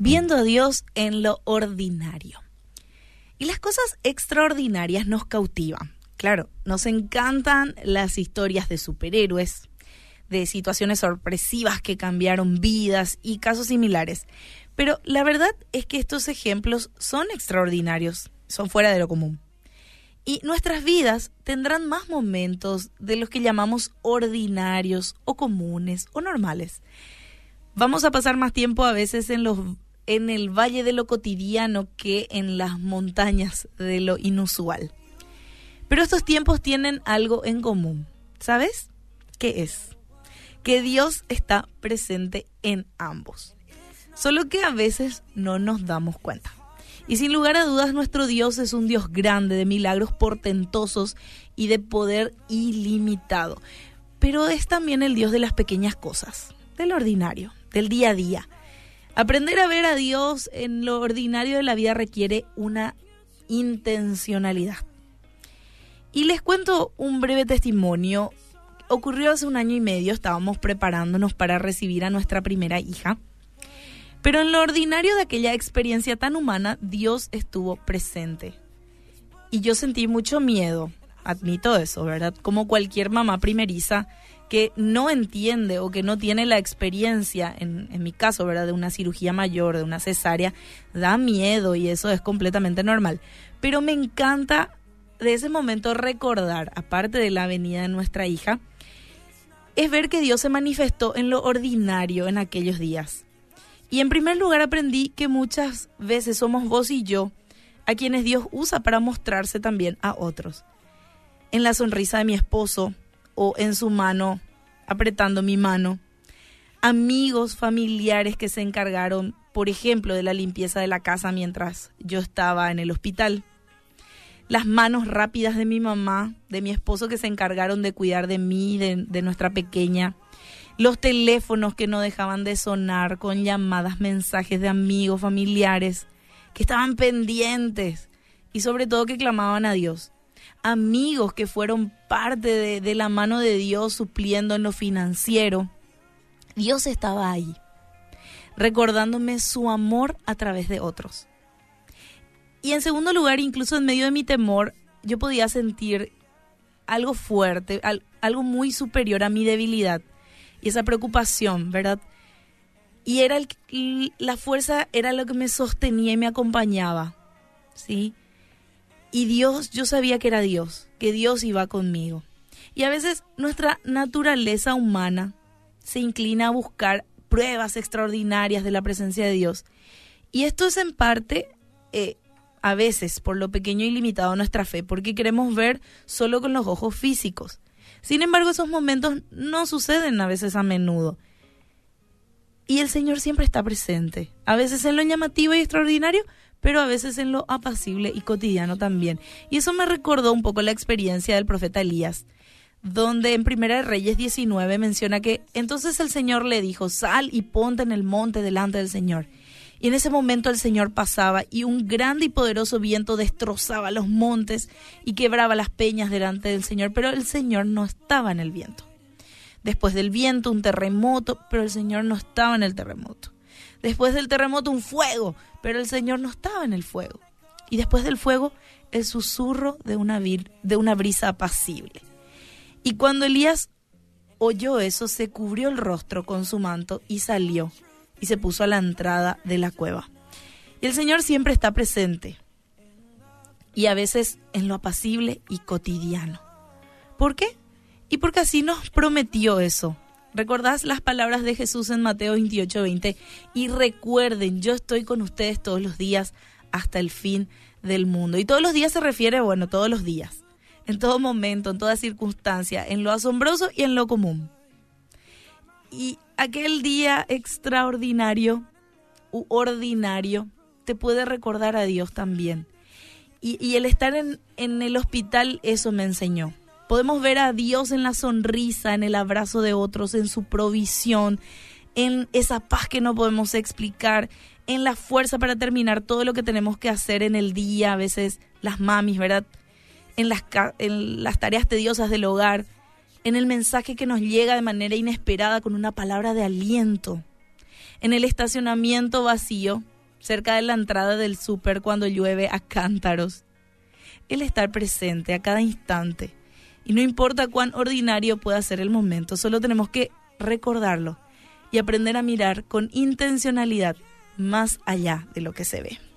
viendo a Dios en lo ordinario. Y las cosas extraordinarias nos cautivan. Claro, nos encantan las historias de superhéroes, de situaciones sorpresivas que cambiaron vidas y casos similares. Pero la verdad es que estos ejemplos son extraordinarios, son fuera de lo común. Y nuestras vidas tendrán más momentos de los que llamamos ordinarios o comunes o normales. Vamos a pasar más tiempo a veces en los en el valle de lo cotidiano que en las montañas de lo inusual. Pero estos tiempos tienen algo en común. ¿Sabes? ¿Qué es? Que Dios está presente en ambos. Solo que a veces no nos damos cuenta. Y sin lugar a dudas, nuestro Dios es un Dios grande, de milagros portentosos y de poder ilimitado. Pero es también el Dios de las pequeñas cosas, del ordinario, del día a día. Aprender a ver a Dios en lo ordinario de la vida requiere una intencionalidad. Y les cuento un breve testimonio. Ocurrió hace un año y medio, estábamos preparándonos para recibir a nuestra primera hija. Pero en lo ordinario de aquella experiencia tan humana, Dios estuvo presente. Y yo sentí mucho miedo, admito eso, ¿verdad? Como cualquier mamá primeriza que no entiende o que no tiene la experiencia, en, mi caso, ¿verdad? De una cirugía mayor, de una cesárea, da miedo y eso es completamente normal. Pero me encanta de ese momento recordar, aparte de la venida de nuestra hija, es ver que Dios se manifestó en lo ordinario en aquellos días. Y en primer lugar aprendí que muchas veces somos vos y yo a quienes Dios usa para mostrarse también a otros. En la sonrisa de mi esposo o en su mano, apretando mi mano. Amigos, familiares que se encargaron, por ejemplo, de la limpieza de la casa mientras yo estaba en el hospital. Las manos rápidas de mi mamá, de mi esposo que se encargaron de cuidar de mí, de, de nuestra pequeña los teléfonos que no dejaban de sonar con llamadas, mensajes de amigos, familiares, que estaban pendientes y sobre todo que clamaban a Dios. Amigos que fueron parte de, la mano de Dios supliendo en lo financiero. Dios estaba ahí, recordándome su amor a través de otros. Y en segundo lugar, incluso en medio de mi temor, yo podía sentir algo fuerte, algo muy superior a mi debilidad y esa preocupación, ¿verdad? Y era la fuerza era lo que me sostenía y me acompañaba, ¿sí? Y Dios, yo sabía que era Dios, que Dios iba conmigo. Y a veces nuestra naturaleza humana se inclina a buscar pruebas extraordinarias de la presencia de Dios. Y esto es en parte, eh, a veces, por lo pequeño y limitado nuestra fe, porque queremos ver solo con los ojos físicos. Sin embargo, esos momentos no suceden a veces a menudo. Y el Señor siempre está presente, a veces en lo llamativo y extraordinario, pero a veces en lo apacible y cotidiano también. Y eso me recordó un poco la experiencia del profeta Elías, donde en Primera de Reyes 19 menciona que entonces el Señor le dijo, sal y ponte en el monte delante del Señor. Y en ese momento el Señor pasaba y un grande y poderoso viento destrozaba los montes y quebraba las peñas delante del Señor, pero el Señor no estaba en el viento. Después del viento un terremoto, pero el Señor no estaba en el terremoto. Después del terremoto un fuego, pero el Señor no estaba en el fuego. Y después del fuego el susurro de una, de una brisa apacible. Y cuando Elías oyó eso, se cubrió el rostro con su manto y salió y se puso a la entrada de la cueva. Y el Señor siempre está presente y a veces en lo apacible y cotidiano. ¿Por qué? Y porque así nos prometió eso. ¿Recordás las palabras de Jesús en Mateo 28, 20? Y recuerden, yo estoy con ustedes todos los días hasta el fin del mundo. Y todos los días se refiere, bueno, todos los días, en todo momento, en toda circunstancia, en lo asombroso y en lo común. Y aquel día extraordinario u ordinario te puede recordar a Dios también. Y, el estar en, en el hospital, eso me enseñó. Podemos ver a Dios en la sonrisa, en el abrazo de otros, en su provisión, en esa paz que no podemos explicar, en la fuerza para terminar todo lo que tenemos que hacer en el día, a veces las mamis, ¿verdad? En las, en las tareas tediosas del hogar, en el mensaje que nos llega de manera inesperada con una palabra de aliento, en el estacionamiento vacío cerca de la entrada del súper cuando llueve a cántaros. El estar presente a cada instante. Y no importa cuán ordinario pueda ser el momento, solo tenemos que recordarlo y aprender a mirar con intencionalidad más allá de lo que se ve.